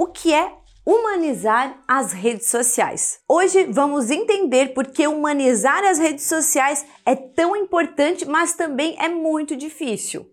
O que é humanizar as redes sociais. Hoje vamos entender por que humanizar as redes sociais é tão importante, mas também é muito difícil.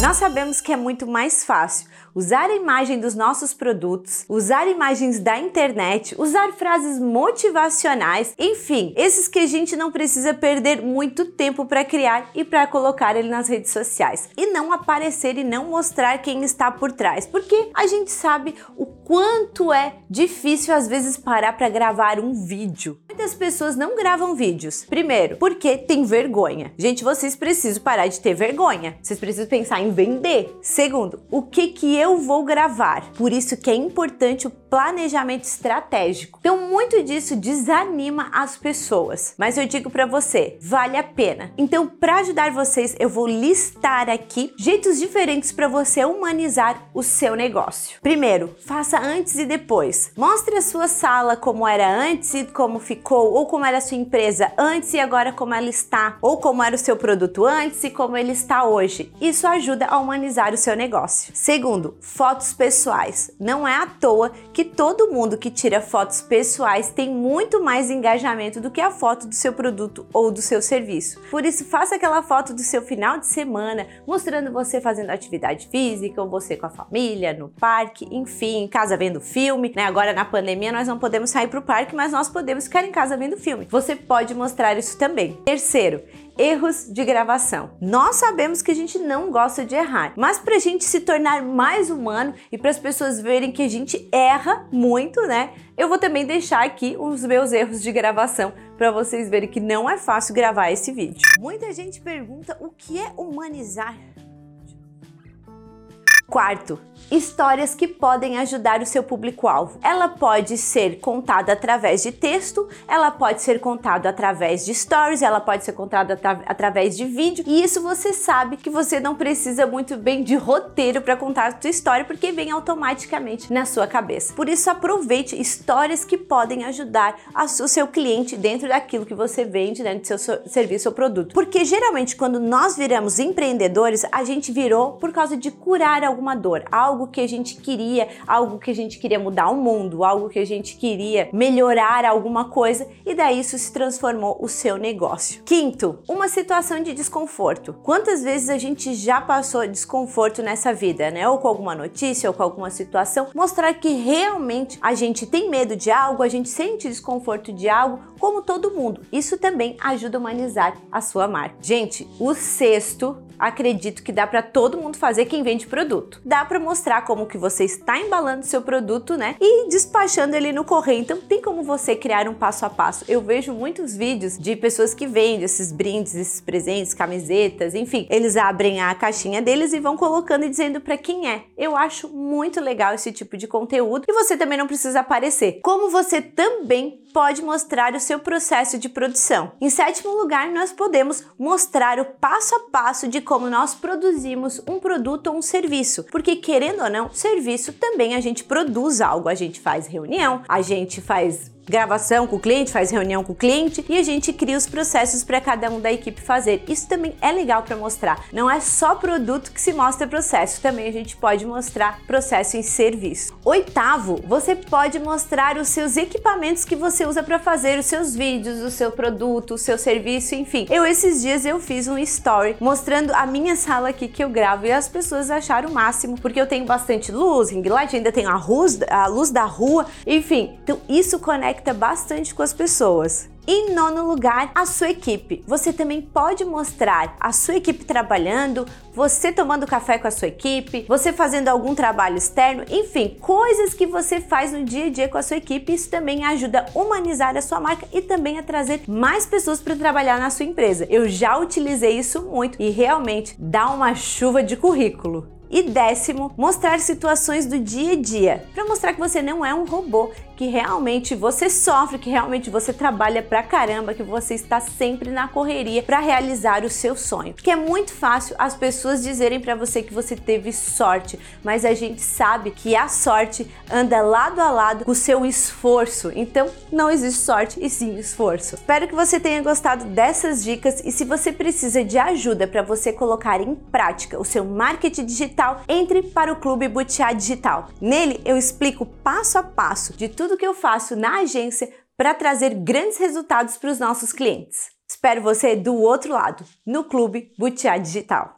Nós sabemos que é muito mais fácil usar a imagem dos nossos produtos, usar imagens da internet, usar frases motivacionais, enfim, esses que a gente não precisa perder muito tempo para criar e para colocar ele nas redes sociais. E não aparecer e não mostrar quem está por trás, porque a gente sabe o quanto é difícil às vezes parar para gravar um vídeo. Muitas pessoas não gravam vídeos. Primeiro, porque tem vergonha. Gente, vocês precisam parar de ter vergonha. Vocês precisam pensar em vender. Segundo, o que que eu vou gravar? Por isso que é importante o planejamento estratégico. Então, muito disso desanima as pessoas. Mas eu digo para você, vale a pena. Então, para ajudar vocês, eu vou listar aqui jeitos diferentes para você humanizar o seu negócio. Primeiro, faça antes e depois. Mostre a sua sala como era antes e como ficou, ou como era a sua empresa antes e agora como ela está, ou como era o seu produto antes e como ele está hoje. Isso ajuda a humanizar o seu negócio. Segundo, fotos pessoais. Não é à toa que todo mundo que tira fotos pessoais tem muito mais engajamento do que a foto do seu produto ou do seu serviço. Por isso, faça aquela foto do seu final de semana, mostrando você fazendo atividade física, ou você com a família, no parque, enfim, em casa casa vendo filme, né? Agora na pandemia nós não podemos sair para o parque, mas nós podemos ficar em casa vendo filme. Você pode mostrar isso também. Terceiro, erros de gravação. Nós sabemos que a gente não gosta de errar, mas para a gente se tornar mais humano e para as pessoas verem que a gente erra muito, né? Eu vou também deixar aqui os meus erros de gravação para vocês verem que não é fácil gravar esse vídeo. Muita gente pergunta o que é humanizar. Quarto, histórias que podem ajudar o seu público-alvo. Ela pode ser contada através de texto, ela pode ser contada através de stories, ela pode ser contada atra através de vídeo. E isso você sabe que você não precisa muito bem de roteiro para contar a sua história, porque vem automaticamente na sua cabeça. Por isso aproveite histórias que podem ajudar o seu cliente dentro daquilo que você vende, dentro do seu serviço ou produto. Porque geralmente quando nós viramos empreendedores, a gente virou por causa de curar alguma dor, algo que a gente queria, algo que a gente queria mudar o mundo, algo que a gente queria melhorar alguma coisa e daí isso se transformou o seu negócio. Quinto, uma situação de desconforto. Quantas vezes a gente já passou desconforto nessa vida, né? Ou com alguma notícia ou com alguma situação, mostrar que realmente a gente tem medo de algo, a gente sente desconforto de algo, como todo mundo. Isso também ajuda a humanizar a sua marca. Gente, o sexto acredito que dá para todo mundo fazer quem vende produto. Dá para mostrar como que você está embalando seu produto, né? E despachando ele no correio. Então tem como você criar um passo a passo. Eu vejo muitos vídeos de pessoas que vendem esses brindes, esses presentes, camisetas, enfim. Eles abrem a caixinha deles e vão colocando e dizendo para quem é. Eu acho muito legal esse tipo de conteúdo e você também não precisa aparecer. Como você também pode mostrar o seu processo de produção. Em sétimo lugar, nós podemos mostrar o passo a passo de como nós produzimos um produto ou um serviço, porque querendo ou não, serviço também a gente produz algo, a gente faz reunião, a gente faz gravação com o cliente, faz reunião com o cliente e a gente cria os processos para cada um da equipe fazer. Isso também é legal para mostrar. Não é só produto que se mostra processo, também a gente pode mostrar processo em serviço. Oitavo, você pode mostrar os seus equipamentos que você usa para fazer os seus vídeos, o seu produto, o seu serviço, enfim. Eu esses dias eu fiz um story mostrando a minha sala aqui que eu gravo e as pessoas acharam o máximo, porque eu tenho bastante luz, ring light, ainda tenho a luz, a luz da rua, enfim. Então isso conecta conecta bastante com as pessoas. Em nono lugar, a sua equipe. Você também pode mostrar a sua equipe trabalhando, você tomando café com a sua equipe, você fazendo algum trabalho externo, enfim, coisas que você faz no dia a dia com a sua equipe. Isso também ajuda a humanizar a sua marca e também a trazer mais pessoas para trabalhar na sua empresa. Eu já utilizei isso muito e realmente dá uma chuva de currículo. E décimo, mostrar situações do dia a dia, para mostrar que você não é um robô, que realmente você sofre, que realmente você trabalha pra caramba, que você está sempre na correria para realizar o seu sonho. Porque é muito fácil as pessoas dizerem para você que você teve sorte, mas a gente sabe que a sorte anda lado a lado com o seu esforço. Então, não existe sorte e sim esforço. Espero que você tenha gostado dessas dicas e se você precisa de ajuda para você colocar em prática o seu marketing digital, entre para o Clube Butiá Digital. Nele eu explico passo a passo de tudo que eu faço na agência para trazer grandes resultados para os nossos clientes. Espero você do outro lado, no Clube Butiá Digital.